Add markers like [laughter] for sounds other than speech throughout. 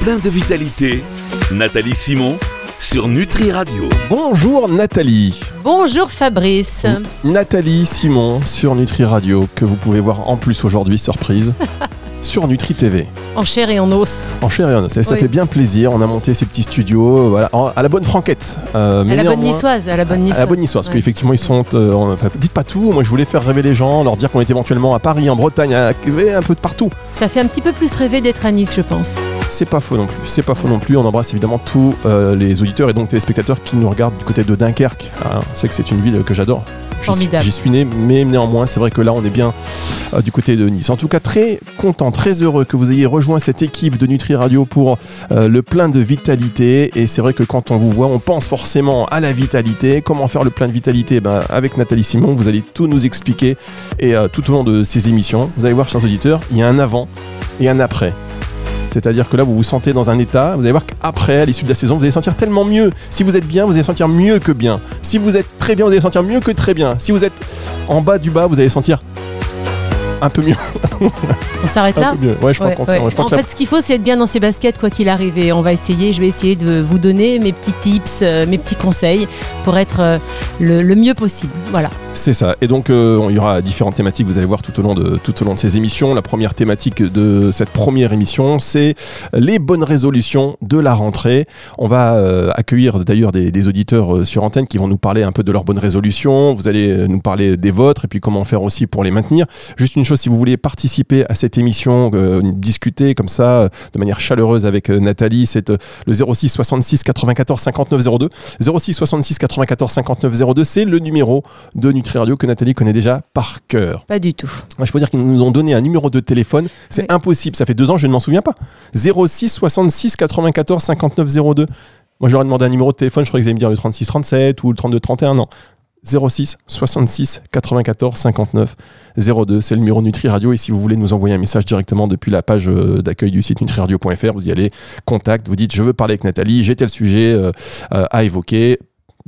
plein de vitalité, Nathalie Simon sur Nutri Radio. Bonjour Nathalie. Bonjour Fabrice. Nathalie Simon sur Nutri Radio, que vous pouvez voir en plus aujourd'hui, surprise, [laughs] sur Nutri TV. En chair et en os. En chair et en os. Ça, ça Oui. fait bien plaisir. On a monté ces petits studios euh, voilà, en- à la bonne franquette. Euh, mais à la bonne niçoise, à la bonne À niçoise. la bonne parce qu'effectivement ils sont. euh, enfin, dites pas tout, moi je voulais faire rêver les gens, leur dire qu'on était éventuellement à Paris, en Bretagne, à, un peu de partout. Ça fait un petit peu plus rêver d'être à Nice, je pense. C'est pas faux non plus, c'est pas faux non plus. On embrasse évidemment tous euh, les auditeurs et donc téléspectateurs qui nous regardent du côté de Dunkerque. Ah, c'est que c'est une ville que j'adore. J'y suis- Formidable. J'y suis né, mais néanmoins, c'est vrai que là, on est bien euh, du côté de Nice. En tout cas, très content, très heureux que vous ayez rejoint cette équipe de Nutri Radio pour euh, le plein de vitalité. Et c'est vrai que quand on vous voit, on pense forcément à la vitalité. Comment faire le plein de vitalité? Ben, Avec Nathalie Simon, vous allez tout nous expliquer. Et euh, tout au long de ces émissions, vous allez voir, chers auditeurs, il y a un avant et un après. C'est-à-dire que là, vous vous sentez dans un état, vous allez voir qu'après, à l'issue de la saison, vous allez sentir tellement mieux. Si vous êtes bien, vous allez sentir mieux que bien. Si vous êtes très bien, vous allez sentir mieux que très bien. Si vous êtes en bas du bas, vous allez sentir un peu mieux. On s'arrête là. Ouais, je Ouais, ouais. je En fait, ce qu'il faut, c'est être bien dans ses baskets, quoi qu'il arrive. Et on va essayer, je vais essayer de vous donner mes petits tips, euh, mes petits conseils pour être euh, le, le mieux possible. Voilà. C'est ça. Et donc, euh, il y aura différentes thématiques, vous allez voir tout au long de, tout au long de ces émissions. La première thématique de cette première émission, c'est les bonnes résolutions de la rentrée. On va euh, accueillir d'ailleurs des, auditeurs euh, sur antenne qui vont nous parler un peu de leurs bonnes résolutions. Vous allez euh, nous parler des vôtres et puis comment faire aussi pour les maintenir. Juste une chose, si vous voulez participer à cette émission, discuter comme ça de manière chaleureuse avec Nathalie, c'est le 06 66 94 59 02. 06 66 94 59 02, c'est le numéro de Nutri Radio que Nathalie connaît déjà par cœur. Pas du tout. Moi, je peux dire qu'ils nous ont donné un numéro de téléphone. C'est Oui. impossible. Ça fait deux ans, je ne m'en souviens pas. 06 66 94 59 02. Moi, je leur ai demandé un numéro de téléphone. Je croyais qu'ils allaient me dire le 36 37 ou le 32 31. Non. 06 66 94 59 02. C'est le numéro Nutri Radio. Et si vous voulez nous envoyer un message directement depuis la page euh, d'accueil du site nutriradio.fr, vous y allez, contact, vous dites je veux parler avec Nathalie, j'ai tel sujet euh, euh, à évoquer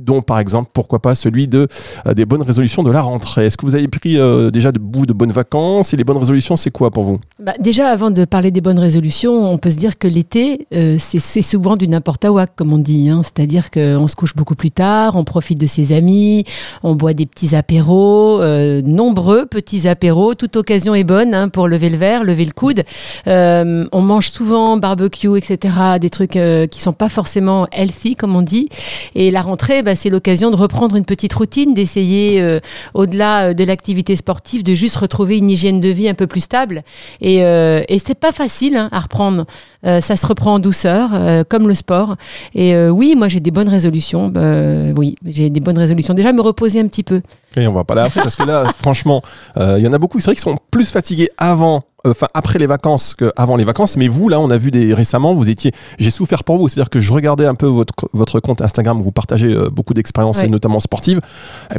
dont par exemple, pourquoi pas celui de, euh, des bonnes résolutions de la rentrée. Est-ce que vous avez pris euh, déjà de bout de bonnes vacances Et les bonnes résolutions, c'est quoi pour vous? Bah, déjà, avant de parler des bonnes résolutions, on peut se dire que l'été, euh, c'est souvent du n'importe quoi, comme on dit. hein. C'est-à-dire qu'on se couche beaucoup plus tard, on profite de ses amis, on boit des petits apéros, nombreux petits apéros. Toute occasion est bonne hein, pour lever le verre, lever le coude. On mange souvent barbecue, etc. Des trucs qui sont pas forcément healthy, comme on dit. Et la rentrée, bah, c'est l'occasion de reprendre une petite routine, d'essayer, euh, au-delà euh, de l'activité sportive, de juste retrouver une hygiène de vie un peu plus stable. Et, euh, et c'est pas facile hein, à reprendre. Euh, ça se reprend en douceur, comme le sport. Et oui, moi j'ai des bonnes résolutions. Euh, oui, j'ai des bonnes résolutions. Déjà me reposer un petit peu. Et on va pas là après parce que là, [laughs] franchement, euh, il y en a beaucoup. C'est vrai qu'ils sont plus fatigués avant, euh, enfin après les vacances qu'avant les vacances. Mais vous, là, on a vu des récemment, vous étiez, j'ai souffert pour vous. C'est-à-dire que je regardais un peu votre votre compte Instagram où vous partagez euh, beaucoup d'expériences, Ouais. notamment sportives.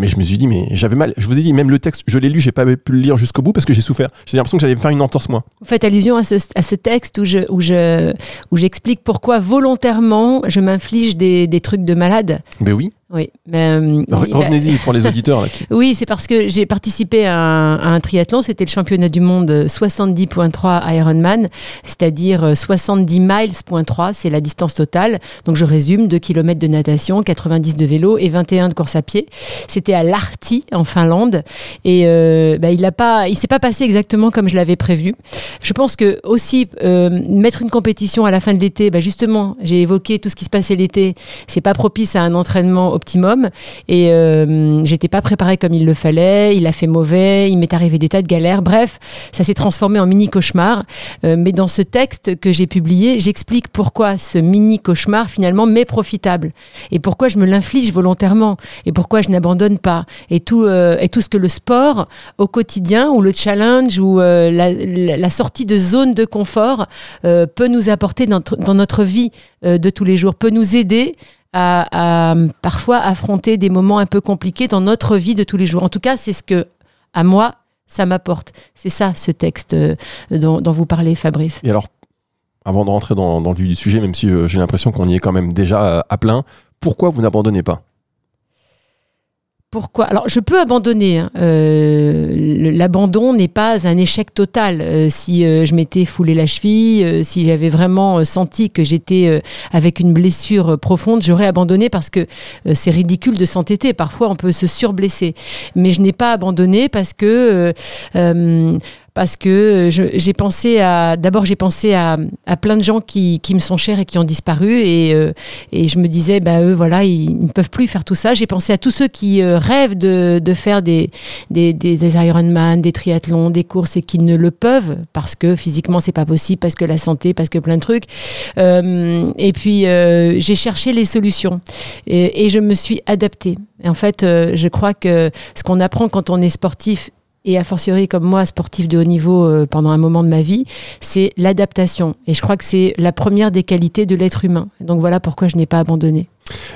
Mais je me suis dit, mais j'avais mal. Je vous ai dit, même le texte, je l'ai lu, j'ai pas pu le lire jusqu'au bout parce que j'ai souffert. J'ai l'impression que j'allais faire une entorse moi. Vous faites allusion à ce, à ce texte où je où je où j'explique pourquoi volontairement je m'inflige des, des trucs de malade. Mais oui. Oui, mais euh, Revenez-y pour les auditeurs. Là, [laughs] Oui, c'est parce que j'ai participé à un, à un triathlon. C'était le championnat du monde 70.3 Ironman, c'est-à-dire euh, 70 miles.3, c'est la distance totale. Donc je résume 2 km de natation, 90 de vélo et 21 de course à pied. C'était à Lahti en Finlande et euh, bah, il ne pas, il s'est pas passé exactement comme je l'avais prévu. Je pense que aussi euh, mettre une compétition à la fin de l'été, bah, justement, j'ai évoqué tout ce qui se passait l'été, c'est pas propice à un entraînement et euh, j'étais pas préparée comme il le fallait. Il a fait mauvais, il m'est arrivé des tas de galères. Bref, ça s'est transformé en mini cauchemar. Euh, mais dans ce texte que j'ai publié, j'explique pourquoi ce mini cauchemar finalement m'est profitable et pourquoi je me l'inflige volontairement et pourquoi je n'abandonne pas et tout euh, et tout ce que le sport au quotidien ou le challenge ou la, sortie de zone de confort peut nous apporter dans, notre- dans notre vie de tous les jours, peut nous aider à, parfois affronter des moments un peu compliqués dans notre vie de tous les jours. En tout cas, c'est ce que, à moi, ça m'apporte. C'est ça, ce texte euh, dont, vous parlez, Fabrice. Et alors, avant de rentrer dans, dans le vif du sujet, même si euh, j'ai l'impression qu'on y est quand même déjà euh, à plein, pourquoi vous n'abandonnez pas? Pourquoi Alors, je peux abandonner. hein. Euh, L'abandon n'est pas un échec total. Euh, si euh, je m'étais foulé la cheville, si j'avais vraiment senti que j'étais avec une blessure profonde, j'aurais abandonné parce que c'est ridicule de s'entêter. Parfois, on peut se surblesser. Mais je n'ai pas abandonné parce que parce que je- j'ai pensé à d'abord j'ai pensé à, à plein de gens qui, qui me sont chers et qui ont disparu. Et, euh, et je me disais bah eux voilà ils, ne peuvent plus faire tout ça. J'ai pensé à tous ceux qui euh, rêvent de, de faire des, des, des, Ironman des triathlons des courses et qui ne le peuvent parce que physiquement c'est pas possible parce que la santé parce que plein de trucs. Euh, et puis euh, j'ai cherché les solutions et, et je me suis adaptée. En fait euh, je crois que ce qu'on apprend quand on est sportif et a fortiori comme moi, sportif de haut niveau euh, pendant un moment de ma vie, c'est l'adaptation. Et je crois que c'est la première des qualités de l'être humain. Donc voilà pourquoi je n'ai pas abandonné.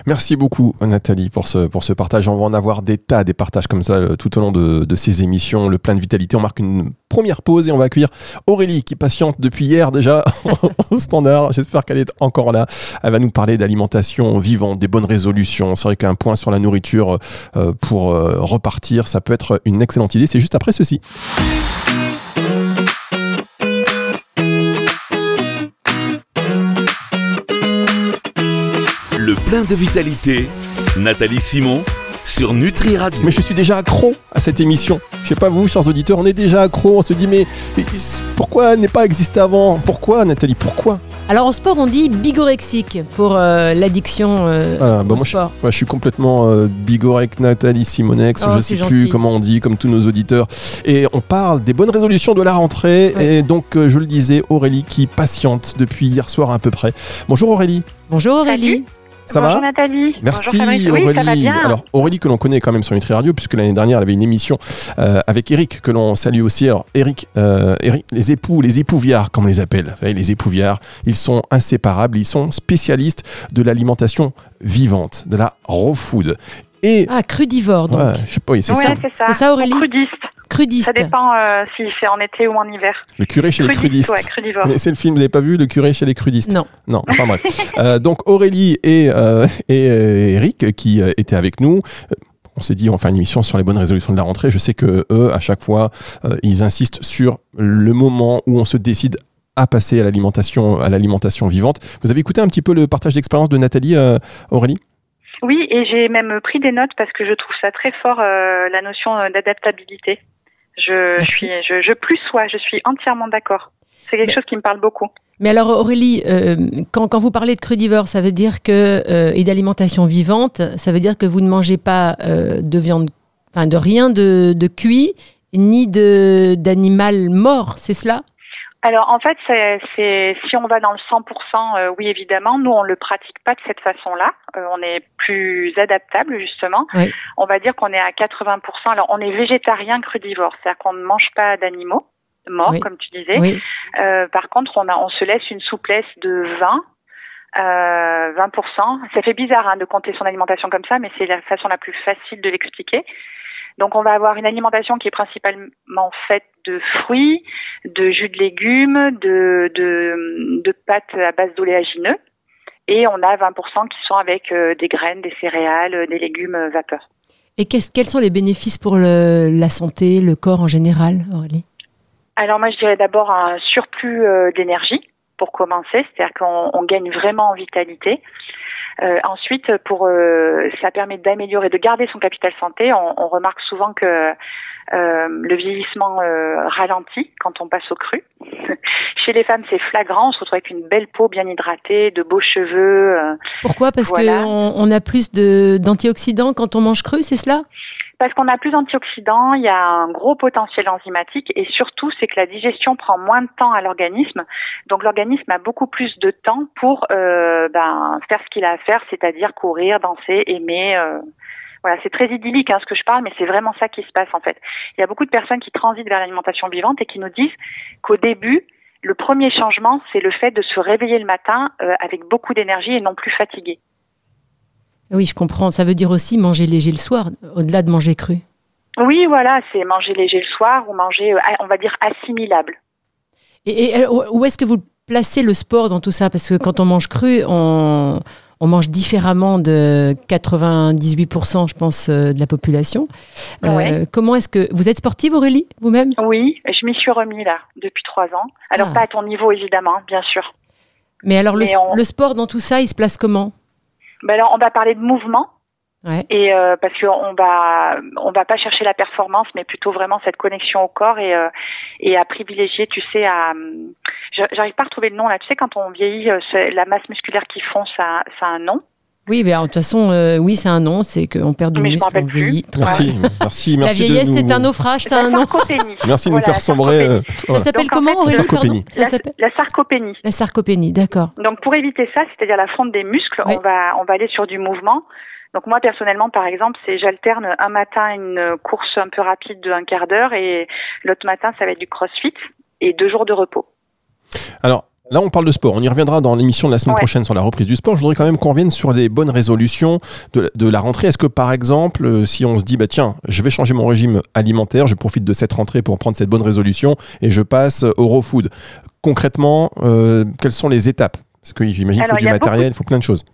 Merci beaucoup Nathalie pour ce, pour ce partage. On va en avoir des tas, des partages comme ça euh, tout au long de, de ces émissions, le plein de vitalité. On marque une première pause et on va accueillir Aurélie qui patiente depuis hier déjà [laughs] au standard. J'espère qu'elle est encore là. Elle va nous parler d'alimentation vivante, des bonnes résolutions. C'est vrai qu'un point sur la nourriture euh, pour euh, repartir, ça peut être une excellente idée. C'est juste après ceci. Plein de vitalité, Nathalie Simon sur Nutri Radio. Mais je suis déjà accro à cette émission. Je sais pas vous, chers auditeurs, on est déjà accro. On se dit mais, mais pourquoi n'est pas existé avant? Pourquoi Nathalie? Pourquoi? Alors en sport, on dit bigorexique pour euh, l'addiction euh, Ah, bah au moi, je, sport. moi, je suis complètement euh, bigorec Nathalie Simonex, Oh, je sais plus comment on dit, comme tous nos auditeurs. Et on parle des bonnes résolutions de la rentrée. Ouais. Et donc, euh, je le disais, Aurélie qui patiente depuis hier soir à peu près. Bonjour Aurélie, Bonjour Aurélie. Ça Bonjour va Nathalie. Merci Bonjour. Aurélie. Oui, ça va bien. Alors Aurélie que l'on connaît quand même sur Nutri Radio puisque l'année dernière elle avait une émission euh, avec Eric que l'on salue aussi. Alors Eric, euh, Eric, les époux, les épouviards comme on les appelle, Vous savez, les épouviards, ils sont inséparables, ils sont spécialistes de l'alimentation vivante, de la raw food. Et Ah, crudivore donc. ouais, je sais pas, oui, c'est Ouais, ça. c'est ça. C'est ça, Aurélie crudiste. Crudiste. Ça dépend euh, s'il fait en été ou en hiver. Le curé chez les crudistes. ouais, connaissez le film, vous n'avez pas vu Le curé chez les crudistes Non. Non, enfin bref. [laughs] Euh, donc Aurélie et, euh, et euh, Eric qui euh, étaient avec nous. On s'est dit on va faire une émission sur les bonnes résolutions de la rentrée. Je sais que eux, à chaque fois, euh, ils insistent sur le moment où on se décide à passer à l'alimentation à l'alimentation vivante. Vous avez écouté un petit peu le partage d'expérience de Nathalie, euh, Aurélie? Oui, et j'ai même pris des notes parce que je trouve ça très fort euh, la notion d'adaptabilité. Je suis, je, je plus sois, je suis entièrement d'accord. C'est quelque Mais- chose qui me parle beaucoup. Mais alors Aurélie, euh, quand, quand vous parlez de crudivore, ça veut dire que euh, et d'alimentation vivante, ça veut dire que vous ne mangez pas euh, de viande, enfin de rien de, de cuit ni de d'animal mort, c'est cela? Alors en fait, c'est, c'est si on va dans le 100%, euh, oui évidemment, nous on le pratique pas de cette façon-là. Euh, on est plus adaptable justement. Oui. On va dire qu'on est à 80%. Alors on est végétarien crudivore, c'est-à-dire qu'on ne mange pas d'animaux morts, Oui. comme tu disais. Oui. Euh, par contre, on, a, on se laisse une souplesse de 20. Euh, 20%. Ça fait bizarre hein, de compter son alimentation comme ça, mais c'est la façon la plus facile de l'expliquer. Donc on va avoir une alimentation qui est principalement faite de fruits, de jus de légumes, de, de, de pâtes à base d'oléagineux. Et on a 20% qui sont avec euh, des graines, des céréales, euh, des légumes euh, vapeur. Et quels sont les bénéfices pour le- la santé, le corps en général, Aurélie? Alors moi je dirais d'abord un surplus d'énergie pour commencer, c'est-à-dire qu'on on gagne vraiment en vitalité. Euh, ensuite, pour euh, ça permet d'améliorer, de garder son capital santé. On, on remarque souvent que euh, le vieillissement euh, ralentit quand on passe au cru. [laughs] Chez les femmes, c'est flagrant. On se retrouve avec une belle peau bien hydratée, de beaux cheveux. euh, Pourquoi? Parce Voilà. qu'on on a plus de- d'antioxydants quand on mange cru, c'est cela? Parce qu'on a plus d'antioxydants, il y a un gros potentiel enzymatique et surtout c'est que la digestion prend moins de temps à l'organisme. Donc l'organisme a beaucoup plus de temps pour euh, ben, faire ce qu'il a à faire, c'est-à-dire courir, danser, aimer. euh. Voilà, c'est très idyllique hein, ce que je parle, mais c'est vraiment ça qui se passe en fait. Il y a beaucoup de personnes qui transitent vers l'alimentation vivante et qui nous disent qu'au début, le premier changement, c'est le fait de se réveiller le matin euh, avec beaucoup d'énergie et non plus fatigué. Oui, je comprends. Ça veut dire aussi manger léger le soir, au-delà de manger cru. Oui, voilà, c'est manger léger le soir ou manger, euh, on va dire, assimilable. Et, et alors, où est-ce que vous placez le sport dans tout ça? Parce que quand on mange cru, on, on mange différemment de 98%, je pense, euh, de la population. Euh. Comment est-ce que vous êtes sportive, Aurélie, vous-même? Oui, je m'y suis remis là depuis trois ans. Alors Ah. pas à ton niveau évidemment, bien sûr. Mais alors, le, on- le sport dans tout ça, il se place comment? Ben alors on va parler de mouvement Ouais. et euh, parce qu'on va on va pas chercher la performance, mais plutôt vraiment cette connexion au corps et euh, et à privilégier, tu sais, à j'a- j'arrive pas à retrouver le nom là. Tu sais quand on vieillit, euh, c'est- la masse musculaire qui fond, ça ça a un nom. Oui, mais alors, de toute façon, euh, oui, c'est un nom, c'est qu'on perd du Mais je m'en muscle, on plus. vieillit. Merci, merci, La merci. de vieillesse, nous- c'est un naufrage, c'est La un nom. sarcopénie. Merci de nous Voilà, faire la sombrer. euh, Ça voilà. s'appelle Donc, en comment, fait, Aurélie sarcopénie. pardon Ça La, s'appelle la sarcopénie. La sarcopénie, d'accord. Donc pour éviter ça, c'est-à-dire la fonte des muscles, Oui. on va on va aller sur du mouvement. Donc moi personnellement, par exemple, c'est j'alterne un matin une course un peu rapide de un quart d'heure et l'autre matin ça va être du CrossFit et deux jours de repos. Alors, là, on parle de sport. On y reviendra dans l'émission de la semaine Ouais. prochaine sur la reprise du sport. Je voudrais quand même qu'on revienne sur les bonnes résolutions de, de la rentrée. Est-ce que, par exemple, euh, si on se dit, bah, tiens, je vais changer mon régime alimentaire, je profite de cette rentrée pour prendre cette bonne résolution et je passe au raw food. Concrètement, euh, quelles sont les étapes? Parce que j'imagine qu'il faut du matériel, il faut plein de choses.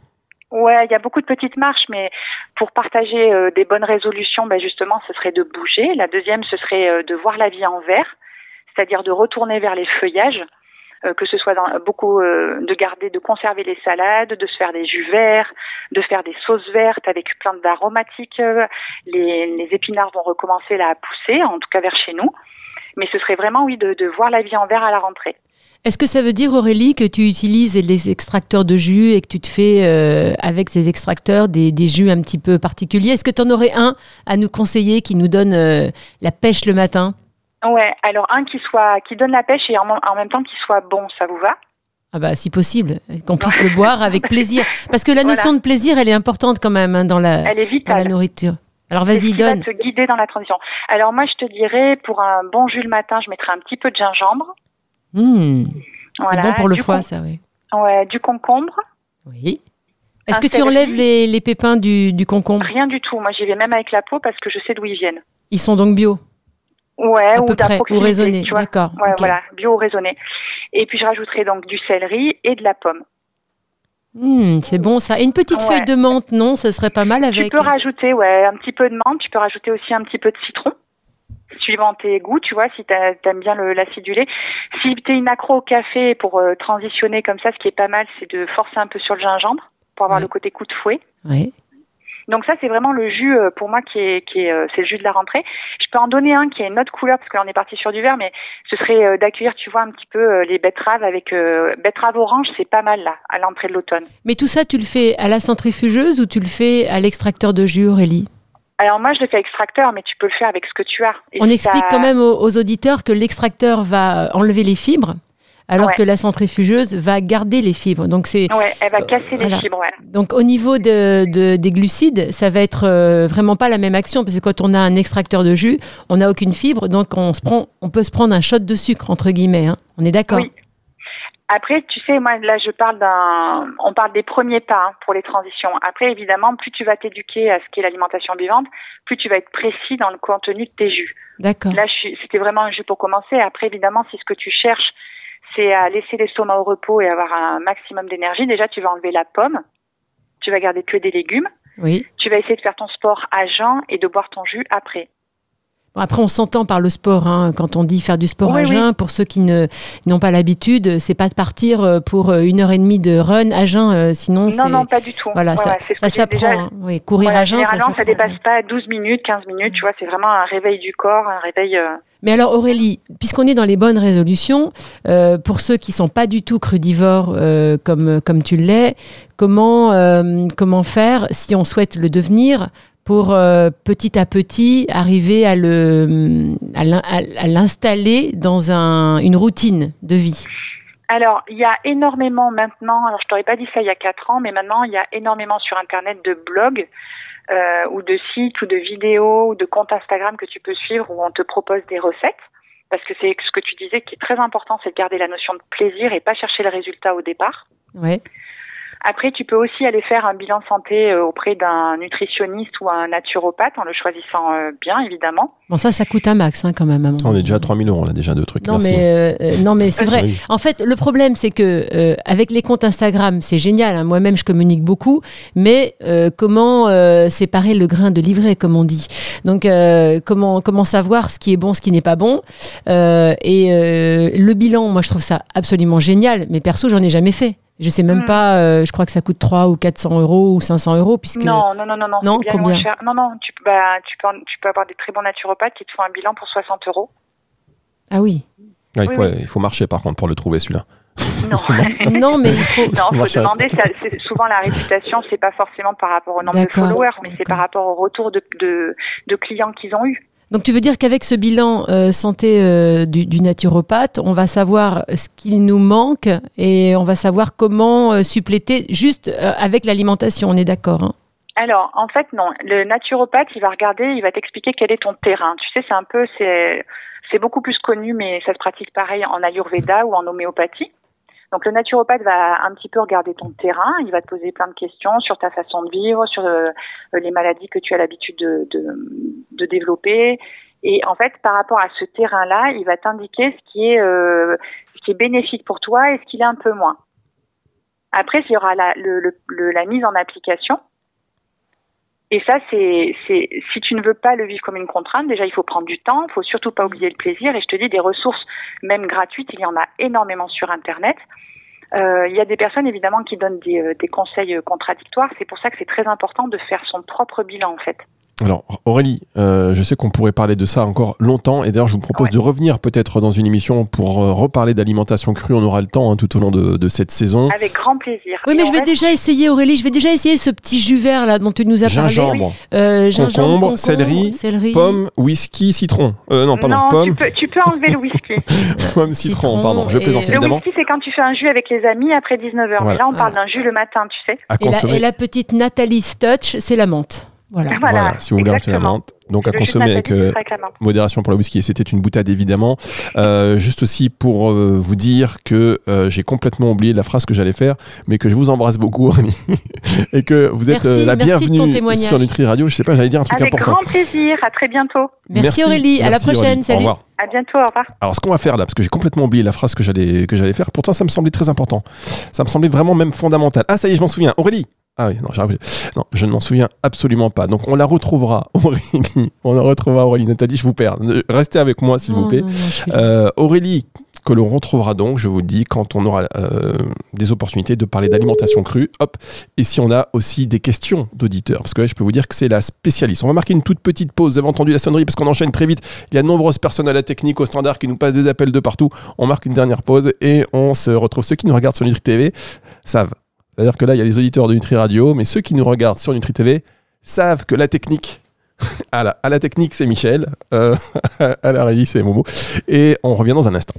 Ouais, il y a beaucoup de petites marches, mais pour partager euh, des bonnes résolutions, ben justement, ce serait de bouger. La deuxième, ce serait euh, de voir la vie en vert, c'est-à-dire de retourner vers les feuillages, euh, que ce soit dans, beaucoup euh, de garder, de conserver les salades, de se faire des jus verts, de faire des sauces vertes avec plein d'aromatiques. euh, Les, les épinards vont recommencer là à pousser, en tout cas vers chez nous. Mais ce serait vraiment, oui, de, de voir la vie en vert à la rentrée. Est-ce que ça veut dire, Aurélie, que tu utilises les extracteurs de jus et que tu te fais, euh, avec ces extracteurs, des, des jus un petit peu particuliers? Est-ce que tu en aurais un à nous conseiller qui nous donne euh, la pêche le matin? Ouais, alors un qui soit, qui donne la pêche et en, en même temps qui soit bon, ça vous va? Ah bah, si possible, qu'on puisse le boire avec [laughs] plaisir. Parce que la Voilà. notion de plaisir, elle est importante quand même hein, dans, la, Elle est dans la nourriture. Alors C'est vas-y, qui va donne. te guider dans la transition. Alors moi, je te dirais, pour un bon jus le matin, je mettrais un petit peu de gingembre. Mmh, c'est Voilà, bon pour le du foie, ça, oui. Ouais, du concombre. Oui. Est-ce que tu enlèves les, les pépins du, du concombre? Rien du tout. Moi, j'y vais même avec la peau parce que je sais d'où ils viennent. Ils sont donc bio, Ouais, à ou peu d'un près, ou tu vois. D'accord. Ouais, voilà, bio ou raisonné. Et puis je rajouterai donc du céleri et de la pomme. Mmh, c'est bon ça. Et une petite Ouais. feuille de menthe, non Ce serait pas mal Tu avec. peux rajouter, ouais, un petit peu de menthe. Tu peux rajouter aussi un petit peu de citron, suivant tes goûts, tu vois, si t'a- t'aimes bien l'acidulé. Si t'es une accro au café, pour euh, transitionner comme ça, ce qui est pas mal, c'est de forcer un peu sur le gingembre pour avoir Ouais. le côté coup de fouet. Ouais. Donc ça, c'est vraiment le jus euh, pour moi qui est, qui est, euh, c'est le jus de la rentrée. Je peux en donner un qui a une autre couleur parce que là on est parti sur du vert, mais ce serait euh, d'accueillir, tu vois, un petit peu les betteraves avec euh, betterave orange, c'est pas mal là à l'entrée de l'automne. Mais tout ça, tu le fais à la centrifugeuse ou tu le fais à l'extracteur de jus, Aurélie? Alors moi, je le fais extracteur, mais tu peux le faire avec ce que tu as. Et On explique quand même aux, aux auditeurs que l'extracteur va enlever les fibres, alors Ouais. que la centrifugeuse va garder les fibres. Donc c'est Ouais, elle va casser les fibres. Ouais. donc au niveau de, de- des glucides, ça va être euh, vraiment pas la même action parce que quand on a un extracteur de jus, on n'a aucune fibre, donc on se prend, on peut se prendre un shot de sucre entre guillemets. hein. On est d'accord? Oui. Après, tu sais, moi là, je parle d'un, on parle des premiers pas hein, pour les transitions. Après, évidemment, plus tu vas t'éduquer à ce qu'est l'alimentation vivante, plus tu vas être précis dans le contenu de tes jus. D'accord. Là, suis- c'était vraiment un jus pour commencer. Après, évidemment, si ce que tu cherches, c'est à laisser l'estomac au repos et avoir un maximum d'énergie, déjà, tu vas enlever la pomme. Tu vas garder que des légumes. Oui. Tu vas essayer de faire ton sport à jeun et de boire ton jus après. Bon, après, on s'entend par le sport. hein, quand on dit faire du sport Oui, à oui. jeun, pour ceux qui n'ont pas l'habitude, c'est pas de partir euh, pour euh, une heure et demie de run à jeun. euh, sinon, c'est Non, non, pas du tout. voilà, Ouais, ça, ça s'apprend. hein. Oui, courir Voilà, à jeun, ça ça, dépasse pas 12 minutes, 15 minutes, tu vois, c'est vraiment un réveil du corps, un réveil... euh, Mais alors Aurélie, puisqu'on est dans les bonnes résolutions, euh, pour ceux qui sont pas du tout crudivores euh, comme comme tu l'es, comment euh, comment faire si on souhaite le devenir pour euh, petit à petit arriver à le à l'in- à- à l'installer dans un, une routine de vie. Alors, il y a énormément maintenant, alors je t'aurais pas dit ça il y a 4 ans, mais maintenant, il y a énormément sur Internet de blogs euh, ou de sites ou de vidéos ou de comptes Instagram que tu peux suivre où on te propose des recettes. Parce que c'est ce que tu disais qui est très important, c'est de garder la notion de plaisir et pas chercher le résultat au départ. Ouais. Après, tu peux aussi aller faire un bilan de santé euh, auprès d'un nutritionniste ou un naturopathe en le choisissant euh, bien, évidemment. Bon, ça, ça coûte un max hein, quand même. à mon On est déjà à 3000 euros, là, déjà, de trucs. Non Merci. mais, euh, euh, non, mais c'est [laughs] vrai. Oui. En fait, le problème, c'est que euh, avec les comptes Instagram, c'est génial. hein. Moi-même, je communique beaucoup, mais euh, comment euh, séparer le grain de l'ivraie, comme on dit? Donc, euh, comment comment savoir ce qui est bon, ce qui n'est pas bon? Euh, Et euh, le bilan, moi, je trouve ça absolument génial. Mais perso, j'en ai jamais fait. Je sais même Hmm. pas. euh, je crois que ça coûte 3 ou 400 euros ou 500 euros, puisque Non, non, non, non, non, Non, c'est bien combien moins cher. Non, non, tu, peux- bah, tu, peux, tu peux avoir des très bons naturopathes qui te font un bilan pour 60 euros. ah oui. Il, Oui, faut, oui. il faut marcher, par contre, pour le trouver, celui-là. Non. [laughs] non, mais il faut. Non, faut demander. ça- souvent, la réputation, c'est pas forcément par rapport au nombre de followers, mais c'est par rapport au retour de, de, de clients qu'ils ont eu. Donc tu veux dire qu'avec ce bilan euh, santé euh, du, du naturopathe, on va savoir ce qu'il nous manque et on va savoir comment euh, suppléter juste euh, avec l'alimentation, on est d'accord hein? Alors, en fait, non. Le naturopathe, il va regarder, il va t'expliquer quel est ton terrain. Tu sais, c'est un peu, c'est, c'est beaucoup plus connu, mais ça se pratique pareil en Ayurveda ou en homéopathie. Donc, le naturopathe va un petit peu regarder ton terrain. Il va te poser plein de questions sur ta façon de vivre, sur euh, les maladies que tu as l'habitude de, de, de développer. Et en fait, par rapport à ce terrain-là, il va t'indiquer ce qui est, euh, ce qui est bénéfique pour toi et ce qui l'est un peu moins. Après, il y aura la, le- le- la mise en application. Et ça, c'est, si tu ne veux pas le vivre comme une contrainte, déjà, il faut prendre du temps, il faut surtout pas oublier le plaisir. Et je te dis, des ressources, même gratuites, il y en a énormément sur Internet. Euh, il y a des personnes, évidemment, qui donnent des, euh, des conseils euh, contradictoires. C'est pour ça que c'est très important de faire son propre bilan, en fait. Alors, Aurélie, euh, je sais qu'on pourrait parler de ça encore longtemps. Et d'ailleurs, je vous propose Ouais. de revenir peut-être dans une émission pour euh, reparler d'alimentation crue. On aura le temps hein, tout au long de, de cette saison. Avec grand plaisir. Oui, Et mais je vais reste- déjà essayer, Aurélie, je vais déjà essayer ce petit jus vert là dont tu nous as parlé. Gingembre, Euh, Concombre, céleri, céleri. pomme, whisky, citron. Euh, non, pardon, non, pomme, tu peux, tu peux enlever le whisky. [laughs] pomme, citron, citron pardon. Je plaisante Le le évidemment. whisky, c'est quand tu fais un jus avec les amis après 19h. Voilà. Mais là, on parle Voilà. d'un jus le matin, tu sais. À Et la, consommer. et la petite Nathalie's Touch, c'est la menthe. Voilà. Voilà, Voilà, si vous voulez acheter la menthe. Donc à consommer avec euh, avec modération pour le whisky. Et C'était une boutade évidemment. Euh, juste aussi pour euh, vous dire que euh, j'ai complètement oublié la phrase que j'allais faire, mais que je vous embrasse beaucoup [laughs] Aurélie. et que vous êtes Merci, euh, la bienvenue sur Nutri Radio. Je sais pas, j'allais dire un truc Avec important. grand plaisir. À très bientôt. Merci, Aurélie, à la prochaine, Aurélie. Au salut. revoir. À bientôt. Au revoir. Alors, ce qu'on va faire là, parce que j'ai complètement oublié la phrase que j'allais que j'allais faire, pourtant ça me semblait très important. Ça me semblait vraiment même fondamental. Ah, ça y est, je m'en souviens. Aurélie. Ah oui, non, j'ai non, je ne m'en souviens absolument pas. Donc, on la retrouvera, [laughs] Aurélie. On la retrouvera, Aurélie. Nathalie, je vous perds. Restez avec moi, s'il vous plaît. non, non. Euh, Aurélie, que l'on retrouvera donc, je vous dis, quand on aura euh, des opportunités de parler d'alimentation crue. Hop. Et si on a aussi des questions d'auditeurs, parce que là, je peux vous dire que c'est la spécialiste. On va marquer une toute petite pause. Vous avez entendu la sonnerie parce qu'on enchaîne très vite. Il y a de nombreuses personnes à la technique, au standard, qui nous passent des appels de partout. On marque une dernière pause et on se retrouve. Ceux qui nous regardent sur Nutri TV savent. C'est-à-dire que là, il y a les auditeurs de Nutri Radio, mais ceux qui nous regardent sur Nutri TV savent que la technique, [laughs] à la, technique, c'est Michel. Euh, [laughs] à la régie, c'est Momo. Et on revient dans un instant.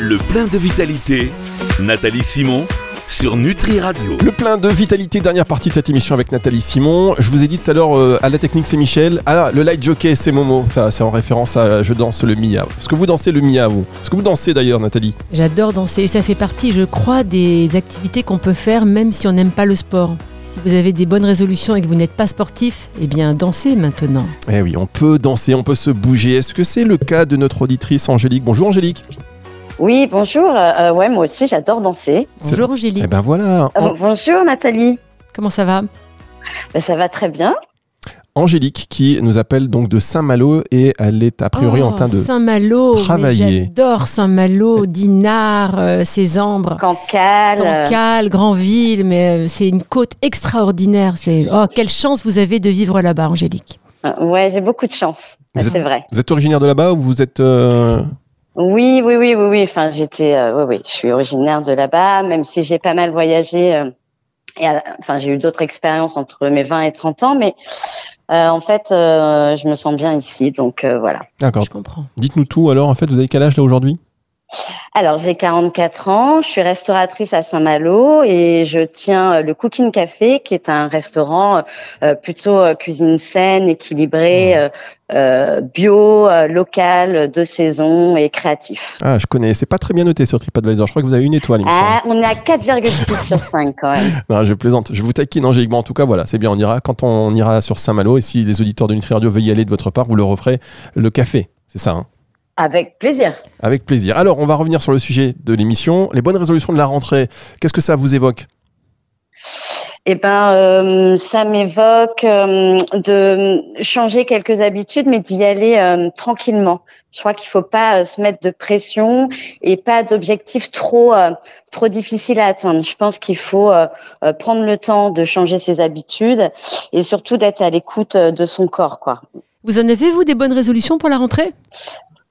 Le plein de vitalité, Nathalie Simon sur Nutri Radio. Le plein de vitalité, dernière partie de cette émission avec Nathalie Simon. Je vous ai dit tout à l'heure, euh, à la technique, c'est Michel. Ah, le light jockey, c'est Momo. Ça, c'est en référence à Je danse le Mia. Est-ce que vous dansez le Mia, vous? Est-ce que vous dansez d'ailleurs, Nathalie? J'adore danser et ça fait partie, je crois, des activités qu'on peut faire même si on n'aime pas le sport. Si vous avez des bonnes résolutions et que vous n'êtes pas sportif, eh bien dansez maintenant. Eh oui, on peut danser, on peut se bouger. Est-ce que c'est le cas de notre auditrice Angélique? Bonjour Angélique. Oui, bonjour. Euh, ouais, moi aussi, j'adore danser. Bonjour Angélique, Eh ben voilà, Euh, An- bonjour Nathalie. comment ça va? Ben, ça va très bien. Angélique qui nous appelle donc de Saint-Malo et elle est a priori en Oh, train de... Saint-Malo, travailler. J'adore Saint-Malo, Dinard, euh, Cézambre, Cancale. euh, Cancale, Grandville, mais euh, c'est une côte extraordinaire. C'est oh quelle chance vous avez de vivre là-bas, Angélique. euh, ouais, j'ai beaucoup de chance. Vous C'est êtes- vrai. Vous êtes originaire de là-bas ou vous êtes... euh, Oui, oui, oui, oui, oui. Enfin, j'étais, euh, oui, oui. Je suis originaire de là-bas, même si j'ai pas mal voyagé. euh, et, enfin, j'ai eu d'autres expériences entre mes 20 et 30 ans, mais euh, en fait, euh, je me sens bien ici, donc euh, voilà. D'accord. Je comprends. Dites-nous tout alors, en fait, vous avez quel âge là aujourd'hui? Alors, j'ai 44 ans, je suis restauratrice à Saint-Malo et je tiens euh, le Cooking Café, qui est un restaurant euh, plutôt euh, cuisine saine, équilibrée, euh, bio, local, de saison et créatif. Ah, je connais. C'est pas très bien noté sur TripAdvisor. Je crois que vous avez une étoile. Il me ah, on est à 4,6 sur 5 quand même. [laughs] Non, je plaisante. Je vous taquine, Angélique. Bon, en tout cas, voilà, c'est bien. On ira quand on ira sur Saint-Malo et si les auditeurs de Nutri Radio veulent y aller de votre part, vous leur offrez le café. C'est ça. Hein avec plaisir. Avec plaisir. Alors, on va revenir sur le sujet de l'émission. Les bonnes résolutions de la rentrée, qu'est-ce que ça vous évoque? Eh ben, euh, ça m'évoque euh, de changer quelques habitudes, mais d'y aller euh, tranquillement. Je crois qu'il faut pas se mettre de pression et pas d'objectifs trop trop difficiles à atteindre. Je pense qu'il faut prendre le temps de changer ses habitudes et surtout d'être à l'écoute de son corps, quoi. Vous en avez vous des bonnes résolutions pour la rentrée?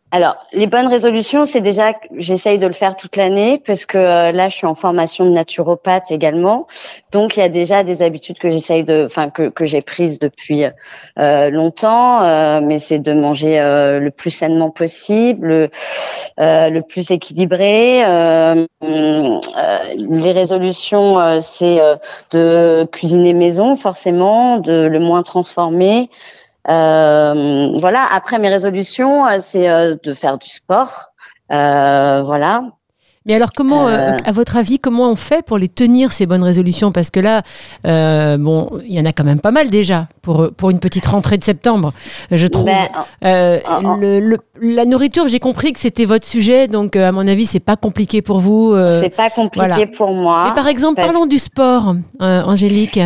Alors, les bonnes résolutions, c'est déjà que j'essaye de le faire toute l'année parce que euh, là, je suis en formation de naturopathe également. Donc, il y a déjà des habitudes que j'essaye de, enfin, que, que j'ai prises depuis euh, longtemps, euh, mais c'est de manger le plus sainement possible, le plus équilibré. les résolutions, c'est de cuisiner maison, forcément, de le moins transformer. Euh, voilà. Après mes résolutions, euh, c'est euh, de faire du sport. voilà. Mais alors, comment, à votre avis, comment on fait pour les tenir ces bonnes résolutions? Parce que là, bon, il y en a quand même pas mal déjà pour pour une petite rentrée de septembre, je trouve. Ben, le, la nourriture, j'ai compris que c'était votre sujet, donc à mon avis, c'est pas compliqué pour vous. c'est pas compliqué pour moi. Mais par exemple, parlons du sport, Angélique.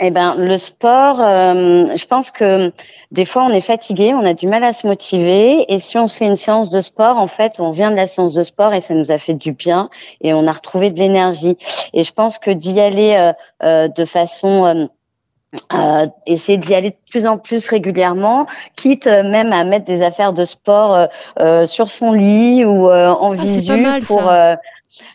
Eh ben, le sport, euh, je pense que des fois on est fatigué, on a du mal à se motiver, et si on se fait une séance de sport, en fait, on vient de la séance de sport et ça nous a fait du bien et on a retrouvé de l'énergie. Et je pense que d'y aller euh, euh, de façon euh, essayer d'y aller de plus en plus régulièrement, quitte même à mettre des affaires de sport euh, sur son lit ou en ah, visu pour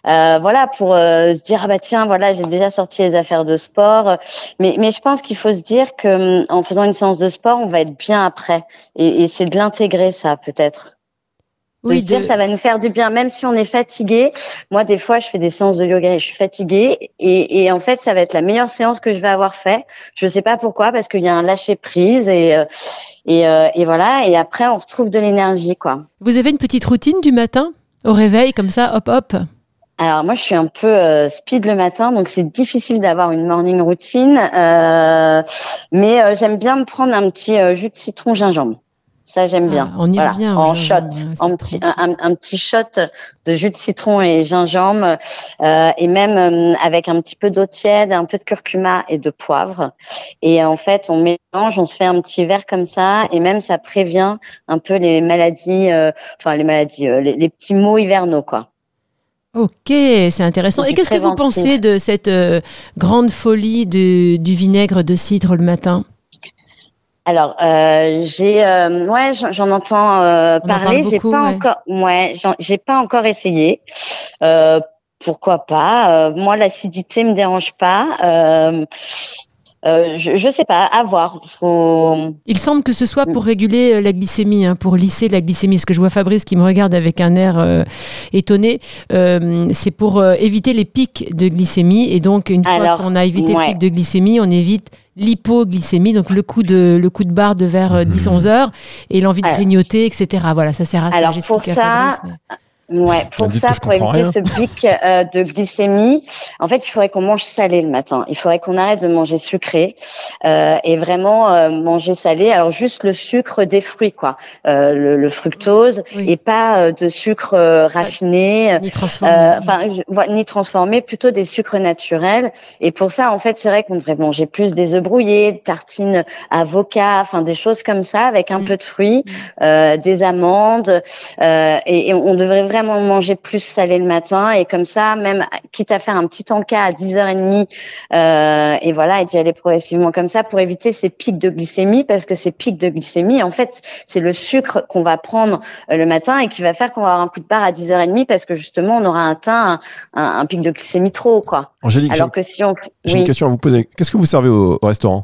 euh, voilà, pour euh, se dire ah bah tiens voilà j'ai déjà sorti les affaires de sport, mais mais je pense qu'il faut se dire que hum, en faisant une séance de sport on va être bien après. Et, et c'est de l'intégrer ça peut-être. Oui, de se dire ça va nous faire du bien, même si on est fatigué. Moi, des fois, je fais des séances de yoga et je suis fatiguée. Et, et en fait, ça va être la meilleure séance que je vais avoir fait. Je ne sais pas pourquoi, parce qu'il y a un lâcher prise et euh, et, et voilà. Et après, on retrouve de l'énergie, quoi. Vous avez une petite routine du matin? Au réveil, comme ça, hop hop? Alors moi, je suis un peu euh, speed le matin, donc c'est difficile d'avoir une morning routine. Euh, mais euh, j'aime bien me prendre un petit jus de citron gingembre. Ça, j'aime bien. Ah, on y revient. En shot, en petit, un, petit shot de jus de citron et gingembre, et même avec un petit peu d'eau tiède, un peu de curcuma et de poivre. Et en fait, on mélange, on se fait un petit verre comme ça, et même ça prévient un peu les maladies, enfin les maladies, les, les petits maux hivernaux, quoi. Ok, c'est intéressant. Et qu'est-ce que vous pensez de cette euh, grande folie du vinaigre de cidre le matin? Alors, euh, j'ai, euh, ouais, j'en entends parler. J'ai pas encore, ouais, j'ai pas encore essayé. pourquoi pas? Moi, l'acidité me dérange pas. Euh, je, ne sais pas, à voir. Il semble que ce soit pour réguler euh, la glycémie, hein, pour lisser la glycémie. Ce que je vois Fabrice qui me regarde avec un air euh, étonné, c'est pour éviter les pics de glycémie. Et donc, une fois qu'on a évité le pic de glycémie, on évite l'hypoglycémie, donc le coup de, le coup de barre de vers 10-11 heures et l'envie de grignoter, etc. Voilà, ça sert à ça. Alors, pour ça, Ouais, pour ça, pour éviter ce pic euh, de glycémie, en fait, il faudrait qu'on mange salé le matin. Il faudrait qu'on arrête de manger sucré euh, et vraiment euh, manger salé. Alors juste le sucre des fruits, quoi, euh, le, le, fructose et pas euh, de sucre raffiné, ni transformé. enfin ni transformé, plutôt des sucres naturels. Et pour ça, en fait, c'est vrai qu'on devrait manger plus des œufs brouillés, tartines avocat, enfin des choses comme ça avec un mm. peu de fruits, mm. des amandes et, et on devrait vraiment manger plus salé le matin et comme ça, même quitte à faire un petit encas à 10h30 euh, et voilà, et d'y aller progressivement comme ça pour éviter ces pics de glycémie parce que ces pics de glycémie, en fait, c'est le sucre qu'on va prendre euh, le matin et qui va faire qu'on va avoir un coup de barre à 10h30 parce que justement, on aura atteint un, pic de glycémie trop, quoi. Angélique, Alors que si on... j'ai une question à vous poser. Qu'est-ce que vous servez au, restaurant?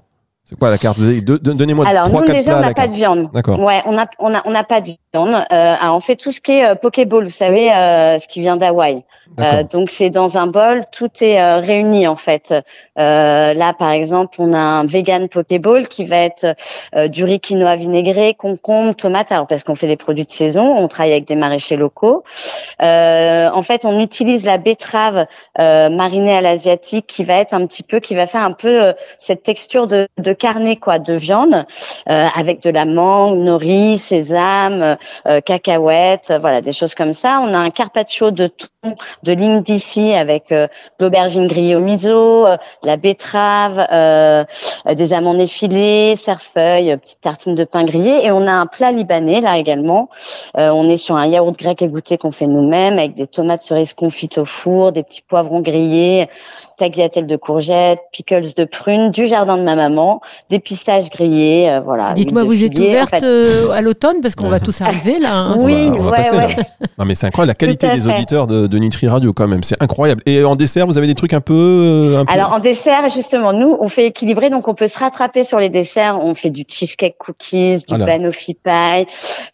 C'est quoi la carte Donnez-moi Alors, trois, nous, quatre déjà, plats on n'a pas carte. de viande. D'accord. Ouais, on a, on a, on n'a pas de viande. Euh, alors, on fait tout ce qui est euh, Pokéball, vous savez, euh, ce qui vient d'Hawaï. Euh, donc, c'est dans un bol, tout est réuni, en fait. Là, par exemple, on a un vegan Pokéball qui va être du riz quinoa vinaigré, concombre, tomate. Alors, parce qu'on fait des produits de saison, on travaille avec des maraîchers locaux. En fait, on utilise la betterave marinée à l'asiatique qui va être un petit peu, qui va faire un peu cette texture de, de carnet, quoi, de viande, euh, avec de la mangue, nori, sésame, euh, cacahuètes, euh, voilà, des choses comme ça. On a un carpaccio de thon, de ligne d'ici avec euh, de l'aubergine grillée au miso, euh, la betterave, euh, des amandes effilées, cerfeuil, petite tartine de pain grillé. Et on a un plat libanais là également. On est sur un yaourt grec égoutté qu'on fait nous-mêmes avec des tomates cerises confites au four, des petits poivrons grillés, tagliatelle de courgettes, pickles de prunes, du jardin de ma maman, des pistaches grillées, euh, voilà. Dites-moi, vous êtes. En ouverte fait, euh, à l'automne parce qu'on va [laughs] tous arriver là. hein. Oui, on va, on va ouais, passer, là. ouais. Non mais c'est incroyable la qualité des fait. auditeurs de, de Nutri Radio quand même, c'est incroyable. Et en dessert, vous avez des trucs un peu, euh, un peu- Alors en dessert, justement, nous, on fait équilibré, donc on peut se rattraper sur les desserts. On fait du cheesecake cookies, du Voilà. banoffee pie.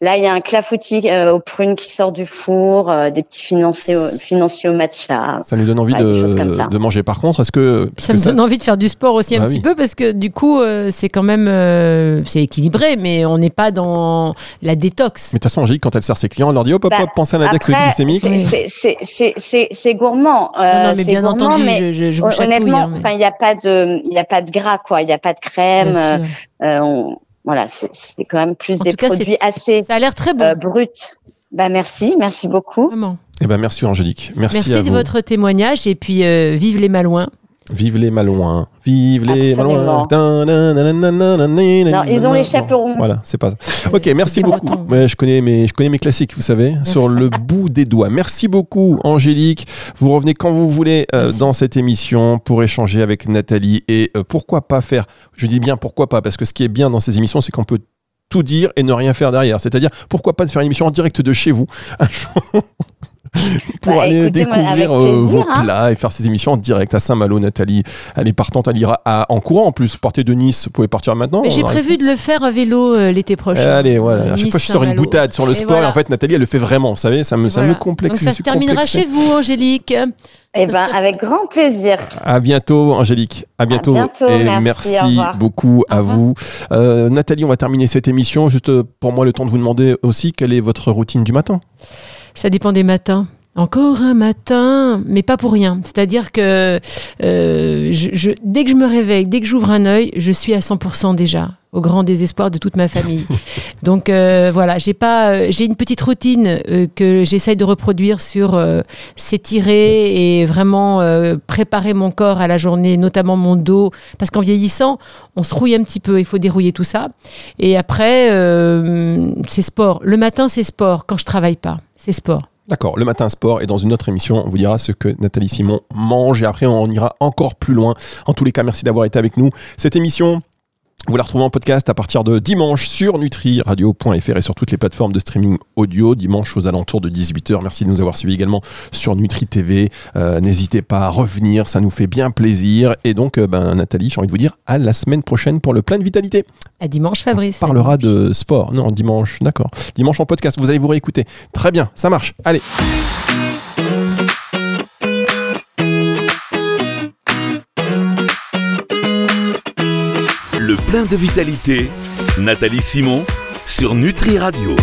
Là, il y a un clafoutis euh, aux prunes qui sort du four, euh, des petits financiers au, financiers au matcha. ça nous donne envie de, de manger. Par contre, est-ce que parce Ça que me donne envie de faire du sport aussi un Bah petit oui. peu parce que du coup, euh, c'est quand même euh, c'est équilibré, mais on n'est pas dans la détox. Mais de toute façon, Angélique, quand elle sert ses clients, elle leur dit hop, hop, Bah, hop, pensez à l'index glycémique. c'est- gourmand. euh, non, non, mais bien gourmand, entendu, mais je, je, je vous honnêtement, hein, il n'y a pas de, il y a pas de gras, quoi. Il n'y a pas de crème. on- voilà, c'est quand même plus En des tout cas, c'est- produits assez Ça a l'air très bon. euh, bruts. Bah merci, merci beaucoup. Vraiment. Eh ben merci Angélique, merci, Merci, à de vous. votre témoignage et puis euh, vive les Malouins. Vive les Malouins, vive les. Malouins. Non, ils ont les chaperons. Voilà, c'est pas ça. Ok, merci beaucoup. Ouais, je connais mes, je connais mes classiques, vous savez, sur le bout des doigts. Merci beaucoup, Angélique. Vous revenez quand vous voulez euh, dans cette émission pour échanger avec Nathalie et euh, pourquoi pas faire. Je dis bien pourquoi pas parce que ce qui est bien dans ces émissions, c'est qu'on peut tout dire et ne rien faire derrière. C'est-à-dire, pourquoi pas de faire une émission en direct de chez vous [laughs] pour Bah, aller écoutez, découvrir euh, plaisir, vos hein. plats et faire ces émissions en direct à Saint-Malo. Nathalie, elle est partante, elle ira à- en courant en plus. Partez de Nice, vous pouvez partir maintenant. Mais j'ai prévu de le faire à vélo euh, l'été prochain. Allez, voilà. À chaque Nice, fois, je sors une boutade sur le Et sport voilà. et en fait, Nathalie, elle le fait vraiment. Vous savez, ça me, ça me Voilà. complexe. Donc ça se terminera complexé. chez vous, Angélique. Eh ben, avec grand plaisir. À bientôt, Angélique. À bientôt. bientôt, et merci, beaucoup à vous. Euh, Nathalie, on va terminer cette émission. Juste pour moi, le temps de vous demander aussi quelle est votre routine du matin? Ça dépend des matins. Encore un matin, mais pas pour rien. C'est-à-dire que euh, dès que je me réveille, dès que j'ouvre un œil, je suis à 100% déjà, au grand désespoir de toute ma famille. [laughs] Donc euh, voilà, j'ai pas, euh, j'ai une petite routine euh, que j'essaye de reproduire sur euh, s'étirer et vraiment préparer mon corps à la journée, notamment mon dos, parce qu'en vieillissant, on se rouille un petit peu. Il faut dérouiller tout ça. Et après, c'est sport. Le matin, c'est sport. Quand je travaille pas, c'est sport. D'accord, le matin sport et dans une autre émission, on vous dira ce que Nathalie Simon mange et après on ira encore plus loin. En tous les cas, merci d'avoir été avec nous. Cette émission, vous la retrouvez en podcast à partir de dimanche sur nutriradio.fr et sur toutes les plateformes de streaming audio, dimanche aux alentours de 18h. Merci de nous avoir suivis également sur Nutri TV. Euh, N'hésitez pas à revenir, ça nous fait bien plaisir. Et donc, euh, ben, Nathalie, j'ai envie de vous dire à la semaine prochaine pour le plein de vitalité. À dimanche, Fabrice. On parlera de sport. Non, dimanche, d'accord. Dimanche en podcast, vous allez vous réécouter. Très bien, ça marche. Allez. Plein de vitalité, Nathalie Simon sur Nutri Radio.